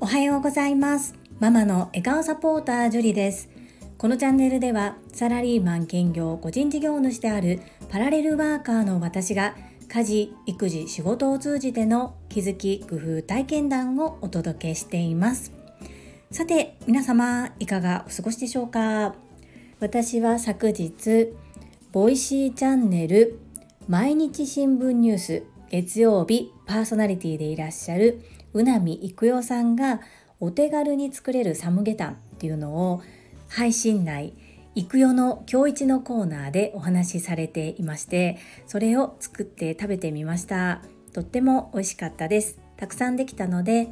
おはようございます。ママの笑顔サポータージュリです。このチャンネルではサラリーマン兼業個人事業主であるパラレルワーカーの私が家事育児仕事を通じての気づき工夫体験談をお届けしています。さて皆様いかがお過ごしでしょうか？私は昨日ボイシーチャンネル毎日新聞ニュース月曜日パーソナリティでいらっしゃるうなみいくよさんがお手軽に作れるサムゲタンっていうのを配信内いくよの今日一のコーナーでお話しされていましてそれを作って食べてみました。とっても美味しかったです。たくさんできたので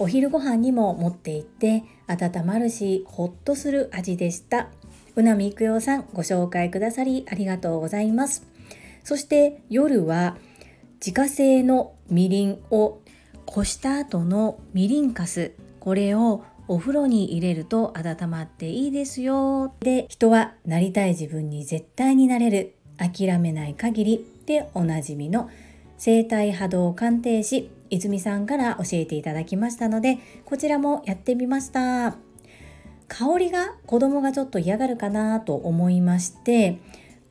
お昼ご飯にも持って行って温まるしほっとする味でした。うなみいくよさんご紹介くださりありがとうございます。そして夜は自家製のみりんをこした後のみりんかす。これをお風呂に入れると温まっていいですよ。で人はなりたい自分に絶対になれる。諦めない限り。でおなじみの生体波動鑑定士泉さんから教えていただきましたのでこちらもやってみました。香りが子供がちょっと嫌がるかなと思いまして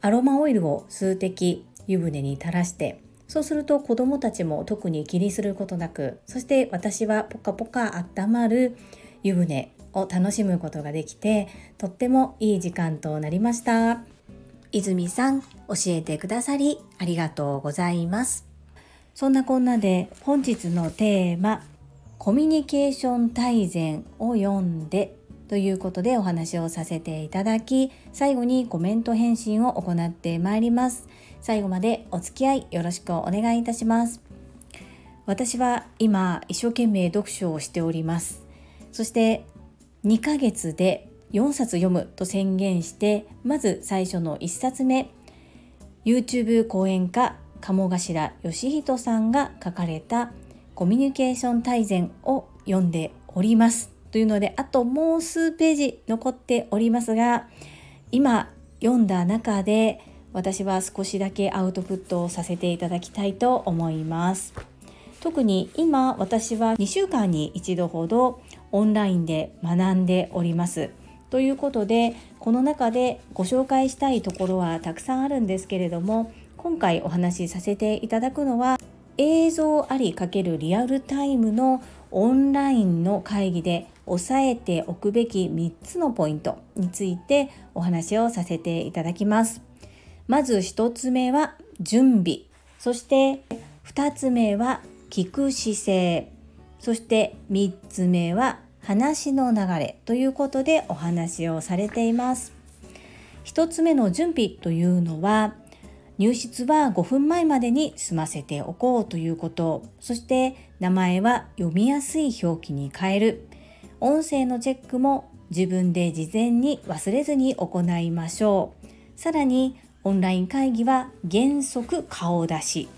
アロマオイルを数滴湯船に垂らしてそうすると子供たちも特に気にすることなくそして私はポカポカ温まる湯船を楽しむことができてとってもいい時間となりました。泉さん教えてくださりありがとうございます。そんなこんなで本日のテーマコミュニケーション大全を読んでということでお話をさせていただき最後にコメント返信を行ってまいります。最後までお付き合いよろしくお願いいたします。私は今一生懸命読書をしております。そして2ヶ月で4冊読むと宣言してまず最初の1冊目 YouTube 講演家鴨頭義人さんが書かれたコミュニケーション大全を読んでおります。というのであともう数ページ残っておりますが今読んだ中で私は少しだけアウトプットをさせていただきたいと思います特に今私は2週間に1度ほどオンラインで学んでおりますということでこの中でご紹介したいところはたくさんあるんですけれども今回お話しさせていただくのは映像あり×リアルタイムのオンラインの会議で押さえておくべき3つのポイントについてお話をさせていただきます。まず1つ目は準備。そして2つ目は聞く姿勢。そして3つ目は話の流れということでお話をされています。1つ目の準備というのは入室は5分前までに済ませておこうということ。そして名前は読みやすい表記に変える。音声のチェックも自分で事前に忘れずに行いましょう。さらにオンライン会議は原則顔出し。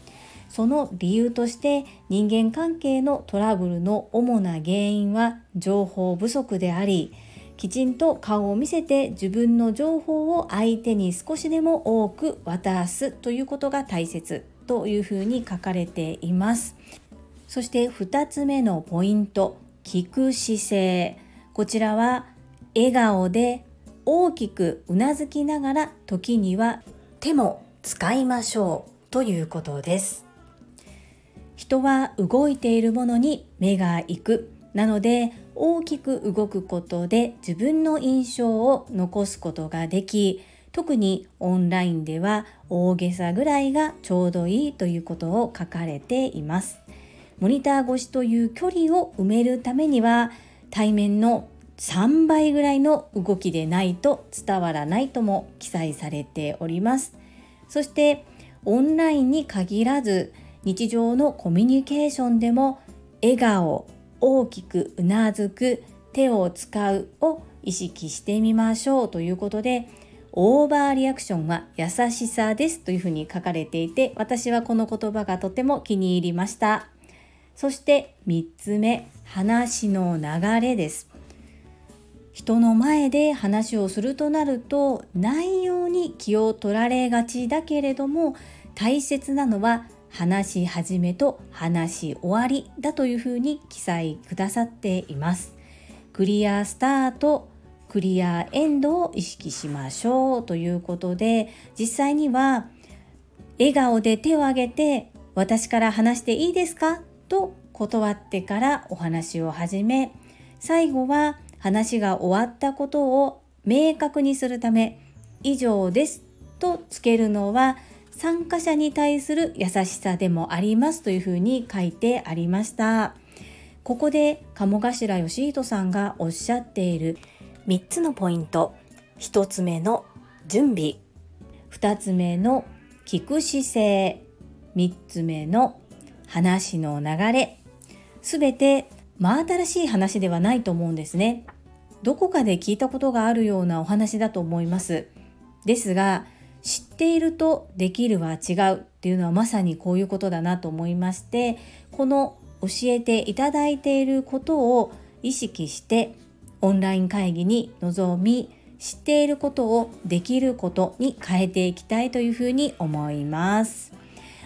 その理由として人間関係のトラブルの主な原因は情報不足でありきちんと顔を見せて自分の情報を相手に少しでも多く渡すということが大切。というふうに書かれています。そして2つ目のポイント聞く姿勢。こちらは笑顔で大きくうなずきながら時には手も使いましょうということです。人は動いているものに目が行く。なので大きく動くことで自分の印象を残すことができ特にオンラインでは大げさぐらいがちょうどいいということを書かれています。モニター越しという距離を埋めるためには対面の3倍ぐらいの動きでないと伝わらないとも記載されております。そしてオンラインに限らず日常のコミュニケーションでも笑顔大きくうなずく手を使うを意識してみましょうということでオーバーリアクションは優しさですというふうに書かれていて私はこの言葉がとても気に入りました。そして3つ目話の流れです。人の前で話をするとなると内容に気を取られがちだけれども大切なのは話し始めと話し終わりだというふうに記載くださっています。クリアスタート、クリアエンドを意識しましょうということで実際には笑顔で手を挙げて私から話していいですかと断ってからお話を始め最後は話が終わったことを明確にするため以上ですとつけるのは参加者に対する優しさでもありますというふうに書いてありました。ここで鴨頭義人さんがおっしゃっている3つのポイント。1つ目の準備。2つ目の聞く姿勢。3つ目の話の流れ。すべて真新しい話ではないと思うんですねどこかで聞いたことがあるようなお話だと思いますですが知っているとできるは違うっていうのはまさにこういうことだなと思いましてこの教えていただいていることを意識してオンライン会議に臨み知っていることをできることに変えていきたいというふうに思います。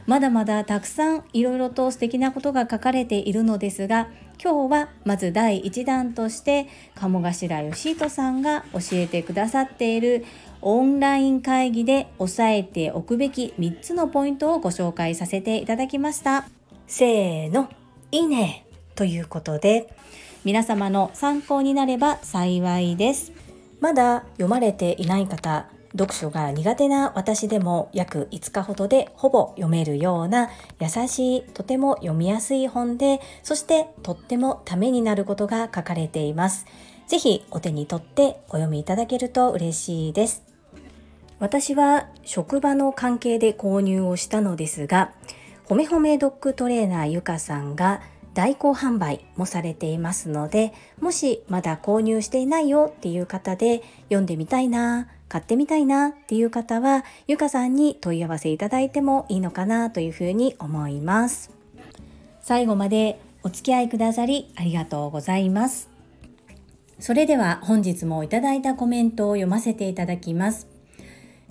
まだまだたくさんいろいろと素敵なことが書かれているのですが今日はまず第1弾として鴨頭義人さんが教えてくださっているオンライン会議で押さえておくべき3つのポイントをご紹介させていただきました。せーの、いいねということで皆様の参考になれば幸いです。まだ読まれていない方、読書が苦手な私でも約5日ほどでほぼ読めるような優しいとても読みやすい本でそしてとってもためになることが書かれています。ぜひお手に取ってお読みいただけると嬉しいです。私は職場の関係で購入をしたのですが、ほめほめドッグトレーナーゆかさんが代行販売もされていますので、もしまだ購入していないよっていう方で読んでみたいな、買ってみたいなっていう方は、ゆかさんに問い合わせいただいてもいいのかなというふうに思います。最後までお付き合いくださりありがとうございます。それでは本日もいただいたコメントを読ませていただきます。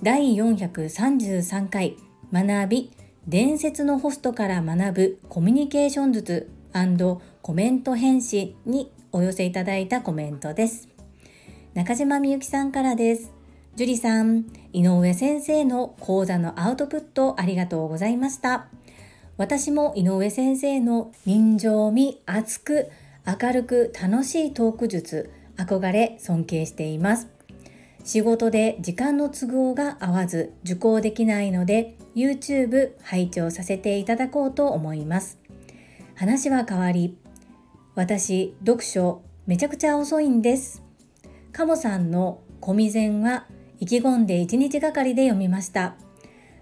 第433回学び伝説のホストから学ぶコミュニケーション術コメント返信にお寄せいただいたコメントです。中島みゆきさんからです。樹里さん、井上先生の講座のアウトプットありがとうございました。私も井上先生の人情味熱く明るく楽しいトーク術憧れ尊敬しています。仕事で時間の都合が合わず受講できないので YouTube 拝聴させていただこうと思います。話は変わり、私、読書めちゃくちゃ遅いんです。カモさんのコミゼンは意気込んで1日がかりで読みました。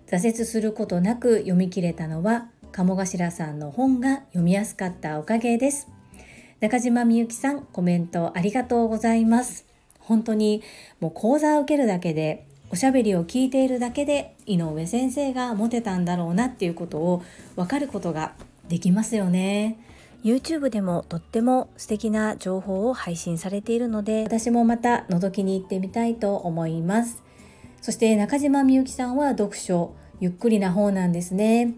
挫折することなく読み切れたのは鴨頭さんの本が読みやすかったおかげです。中島みゆきさんコメントありがとうございます。本当にもう講座を受けるだけでおしゃべりを聞いているだけで井上先生がモテたんだろうなっていうことを分かることができますよね。YouTube でもとっても素敵な情報を配信されているので私もまた覗きに行ってみたいと思いますそして中島みゆきさんは読書ゆっくりな方なんですね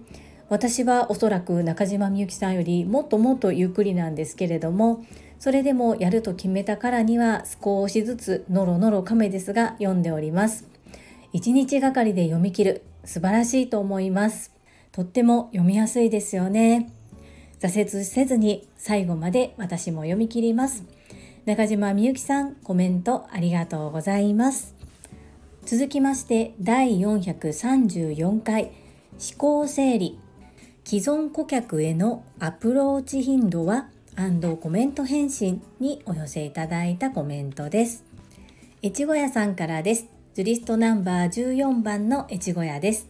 私はおそらく中島みゆきさんよりもっともっとゆっくりなんですけれどもそれでもやると決めたからには少しずつノロノロ亀ですが読んでおります。1日がかりで読み切る素晴らしいと思います。とっても読みやすいですよね。挫折せずに最後まで私も読み切ります。中島みゆきさんコメントありがとうございます。続きまして第434回思考整理既存顧客へのアプローチ頻度はコメント返信にお寄せいただいたコメントです。越後屋さんからです。ジュリストナンバー14番の越後屋です。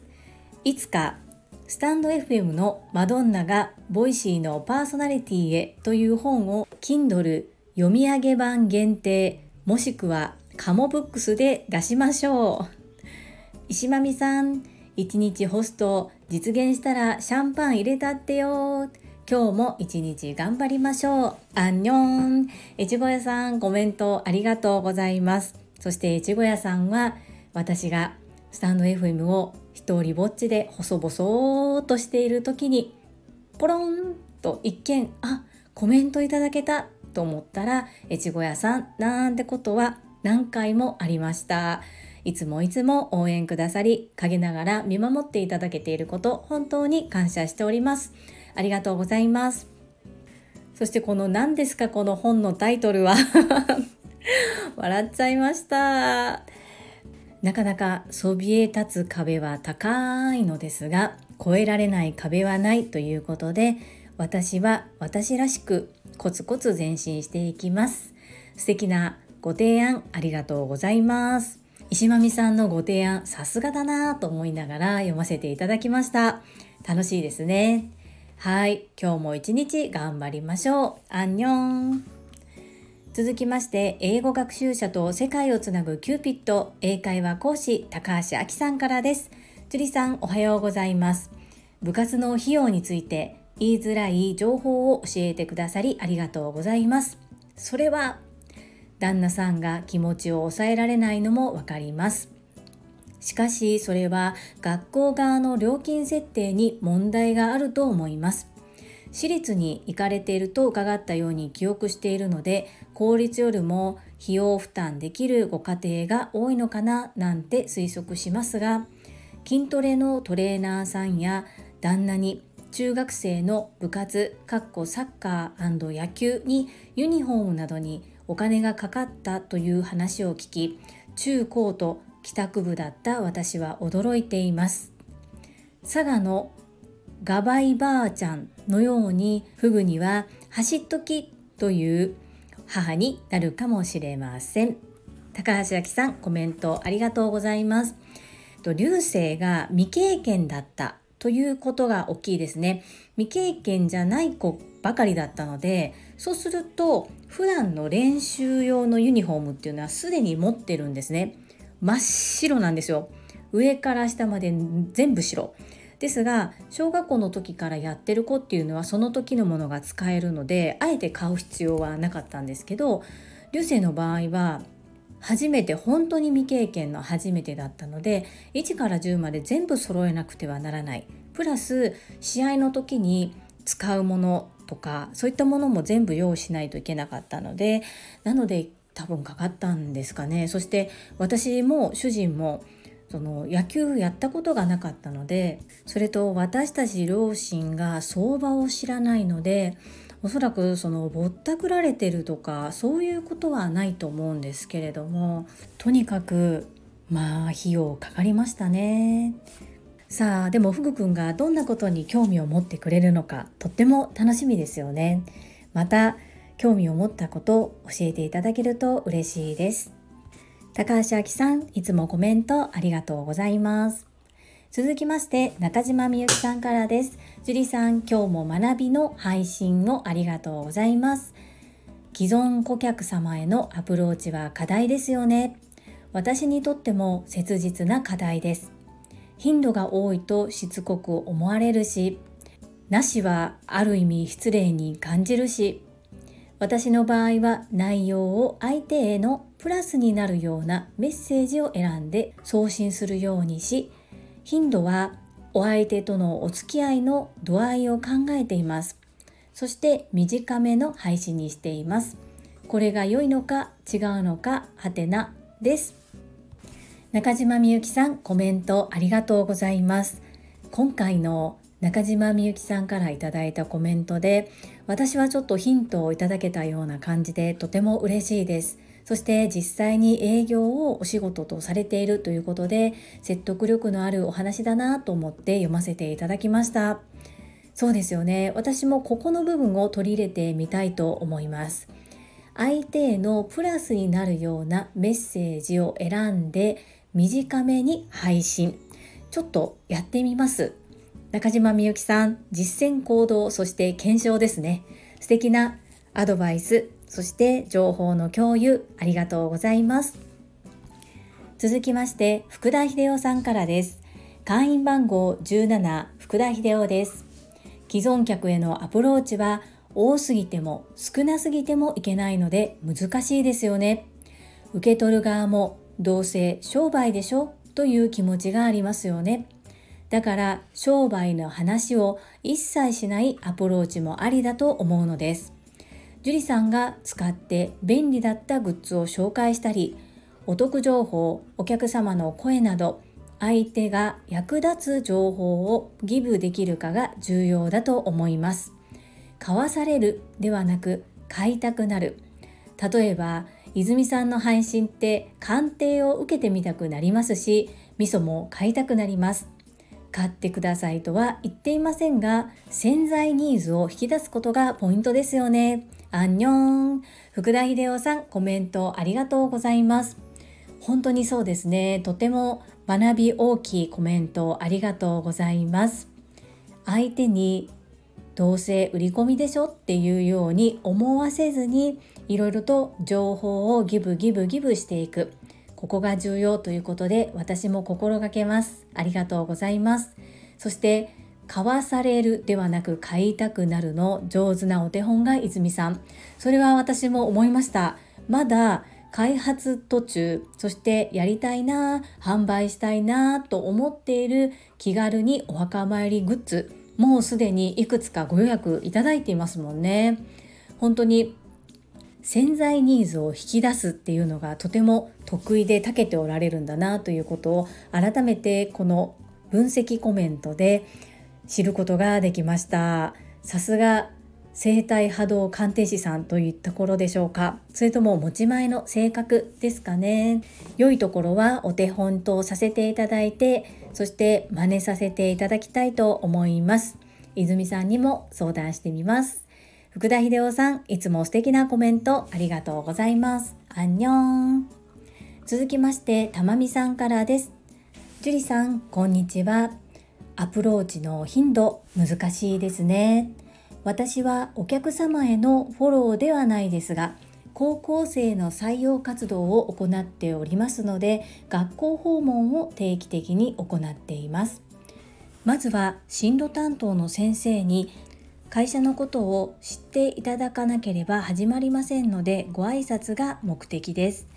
いつかスタンド FM のマドンナがボイシーのパーソナリティへという本を Kindle 読み上げ版限定もしくはカモブックスで出しましょう。石間美さん、一日ホスト実現したらシャンパン入れたってよ今日も一日頑張りましょう。アンニョン。越後屋さん、コメントありがとうございます。そして越後屋さんは、私がスタンド FM を一人ぼっちで細々としている時にポロンと一見あコメントいただけたと思ったら越後屋さんなんてことは何回もありました。いつもいつも応援くださり陰ながら見守っていただけていること本当に感謝しております。ありがとうございます。そしてこの何ですかこの本のタイトルは。笑っちゃいました。なかなかそびえ立つ壁は高いのですが越えられない壁はないということで私は私らしくコツコツ前進していきます。素敵なご提案ありがとうございます。石間美さんのご提案さすがだなと思いながら読ませていただきました。楽しいですね。はい今日も一日頑張りましょう。アンニョン。続きまして英語学習者と世界をつなぐキューピット英会話講師高橋明さんからです樹里さんおはようございます部活の費用について言いづらい情報を教えてくださりありがとうございます。それは旦那さんが気持ちを抑えられないのもわかります。しかしそれは学校側の料金設定に問題があると思います。私立に行かれていると伺ったように記憶しているので公立よりも費用負担できるご家庭が多いのかななんて推測しますが筋トレのトレーナーさんや旦那に中学生の部活サッカー野球にユニフォームなどにお金がかかったという話を聞き中高と帰宅部だった私は驚いています。佐賀のガバイばあちゃんのようにフグには走っときという母になるかもしれません。高橋明さんコメントありがとうございます。流星が未経験だったということが大きいですね。未経験じゃない子ばかりだったのでそうすると普段の練習用のユニフォームっていうのはすでに持ってるんですね。真っ白なんですよ。上から下まで全部白。ですが小学校の時からやってる子っていうのはその時のものが使えるのであえて買う必要はなかったんですけど流星の場合は初めて本当に未経験の初めてだったので1から10まで全部揃えなくてはならない。プラス試合の時に使うものとかそういったものも全部用意しないといけなかったのでなので多分かかったんですかね。そして私も主人もその野球やったことがなかったのでそれと私たち両親が相場を知らないのでおそらくそのぼったくられてるとかそういうことはないと思うんですけれどもとにかくまあ費用かかりましたね。さあでもフグくんがどんなことに興味を持ってくれるのかとっても楽しみですよね。また興味を持ったことを教えていただけると嬉しいです。高橋明さん、いつもコメントありがとうございます。続きまして中島みゆきさんからです。樹里さん、今日も学びの配信をありがとうございます。既存顧客様へのアプローチは課題ですよね。私にとっても切実な課題です。頻度が多いとしつこく思われるし、なしはある意味失礼に感じるし、私の場合は内容を相手へのプラスになるようなメッセージを選んで送信するようにし頻度はお相手とのお付き合いの度合いを考えています。そして短めの配信にしています。これが良いのか違うのかはてなです。中島みゆきさんコメントありがとうございます。今回の中島みゆきさんからいただいたコメントで私はちょっとヒントをいただけたような感じでとても嬉しいです。そして実際に営業をお仕事とされているということで説得力のあるお話だなと思って読ませていただきました。そうですよね。私もここの部分を取り入れてみたいと思います。相手へのプラスになるようなメッセージを選んで短めに配信。ちょっとやってみます。中島みゆきさん実践行動そして検証ですね。素敵なアドバイス。そして情報の共有ありがとうございます。続きまして福田秀夫さんからです。会員番号17福田秀夫です。既存客へのアプローチは多すぎても少なすぎてもいけないので難しいですよね。受け取る側もどうせ商売でしょ？という気持ちがありますよね。だから商売の話を一切しないアプローチもありだと思うのです。樹里さんが使って便利だったグッズを紹介したり、お得情報、お客様の声など、相手が役立つ情報をギブできるかが重要だと思います。買わされるではなく買いたくなる。例えば、泉さんの配信って鑑定を受けてみたくなりますし、味噌も買いたくなります。買ってくださいとは言っていませんが、潜在ニーズを引き出すことがポイントですよね。アンニョン福田秀夫さん、コメントありがとうございます。本当にそうですね。とても学び大きいコメントありがとうございます。相手にどうせ売り込みでしょっていうように思わせずにいろいろと情報をギブギブギブしていく。ここが重要ということで私も心がけます。ありがとうございます。そして買わされるではなく買いたくなるの上手なお手本が泉さん。それは私も思いました。まだ開発途中、そしてやりたいな、販売したいなと思っている気軽にお墓参りグッズ、もうすでにいくつかご予約いただいていますもんね。本当に潜在ニーズを引き出すっていうのがとても得意で長けておられるんだなということを改めてこの分析コメントで知ることができましたさすが生体波動鑑定士さんといったところでしょうかそれとも持ち前の性格ですかね良いところはお手本とさせていただいてそして真似させていただきたいと思います泉さんにも相談してみます福田秀夫さん、いつも素敵なコメントありがとうございます。アンニョン。続きまして、たまみさんからです。樹里さん、こんにちは。アプローチの頻度、難しいですね。私はお客様へのフォローではないですが、高校生の採用活動を行っておりますので、学校訪問を定期的に行っています。まずは進路担当の先生に会社のことを知っていただかなければ始まりませんのでご挨拶が目的です。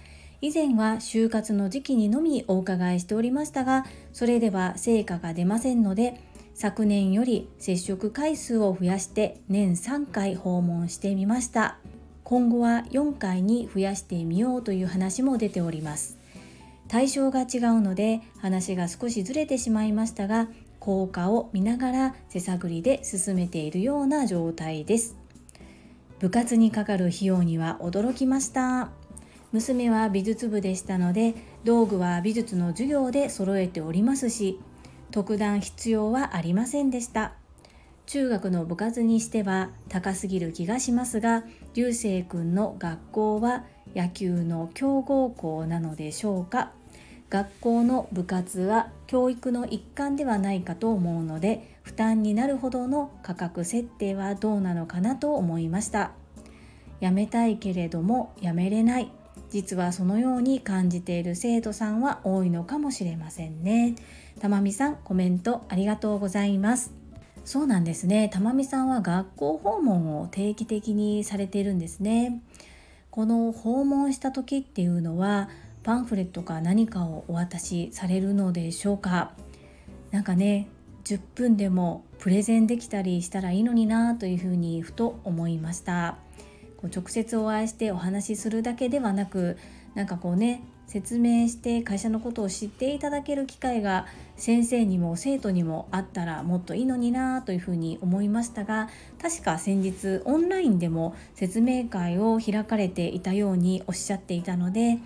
以前は就活の時期にのみお伺いしておりましたが、それでは成果が出ませんので、昨年より接触回数を増やして年3回訪問してみました。今後は4回に増やしてみようという話も出ております。対象が違うので話が少しずれてしまいましたが効果を見ながら手探りで進めているような状態です部活にかかる費用には驚きました娘は美術部でしたので道具は美術の授業で揃えておりますし特段必要はありませんでした。中学の部活にしては高すぎる気がしますが流星くんの学校は野球の強豪校なのでしょうか。学校の部活は教育の一環ではないかと思うので負担になるほどの価格設定はどうなのかなと思いました。辞めたいけれども辞めれない。実はそのように感じている生徒さんは多いのかもしれませんね。たまみさんコメントありがとうございます。そうなんですね。たまみさんは学校訪問を定期的にされているんですね。この訪問した時っていうのはパンフレットか何かをお渡しされるのでしょうか？何かね10分でもプレゼンできたりしたらいいのになというふうにふと思いました。こう直接お会いしてお話しするだけではなくなんかこうね説明して会社のことを知っていただける機会が先生にも生徒にもあったらもっといいのになというふうに思いましたが確か先日オンラインでも説明会を開かれていたようにおっしゃっていたので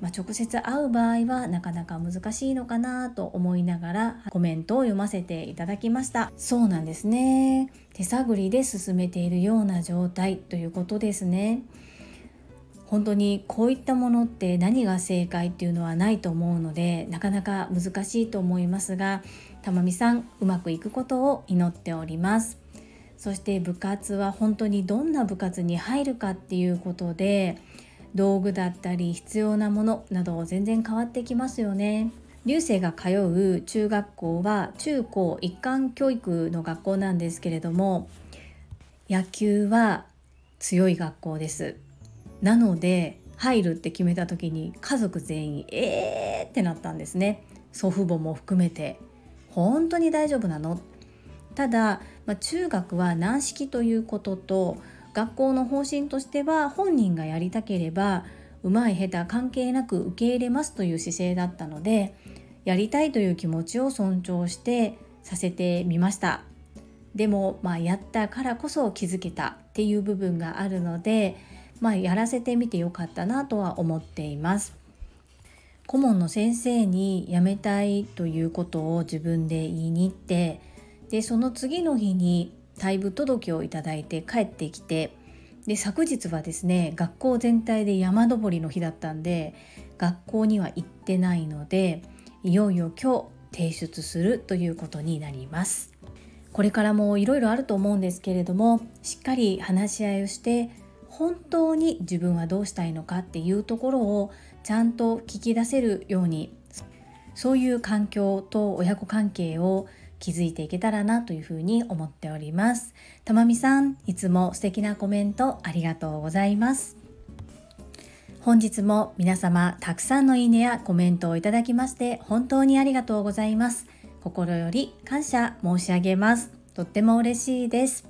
まあ、直接会う場合はなかなか難しいのかなと思いながらコメントを読ませていただきました。そうなんですね。手探りで進めているような状態ということですね。本当にこういったものって何が正解っていうのはないと思うのでなかなか難しいと思いますがたまみさんうまくいくことを祈っております。そして部活は本当にどんな部活に入るかっていうことで道具だったり必要なものなど全然変わってきますよね。流星が通う中学校は中高一貫教育の学校なんですけれども野球は強い学校です。なので入るって決めた時に家族全員えーってなったんですね。祖父母も含めて。本当に大丈夫なの？ただ、まあ、中学は軟式ということと学校の方針としては本人がやりたければうまい下手関係なく受け入れますという姿勢だったのでやりたいという気持ちを尊重してさせてみました。でも、まあ、やったからこそ気づけたっていう部分があるので、まあ、やらせてみてよかったなとは思っています。顧問の先生に辞めたいということを自分で言いに行ってでその次の日に退部届をいただいて帰ってきてで昨日はですね学校全体で山登りの日だったんで学校には行ってないのでいよいよ今日提出するということになります。これからもいろいろあると思うんですけれどもしっかり話し合いをして本当に自分はどうしたいのかっていうところをちゃんと聞き出せるようにそういう環境と親子関係を気づいていけたらなというふうに思っております。たまみさん、いつも素敵なコメントありがとうございます。本日も皆様たくさんのいいねやコメントをいただきまして本当にありがとうございます。心より感謝申し上げます。とっても嬉しいです。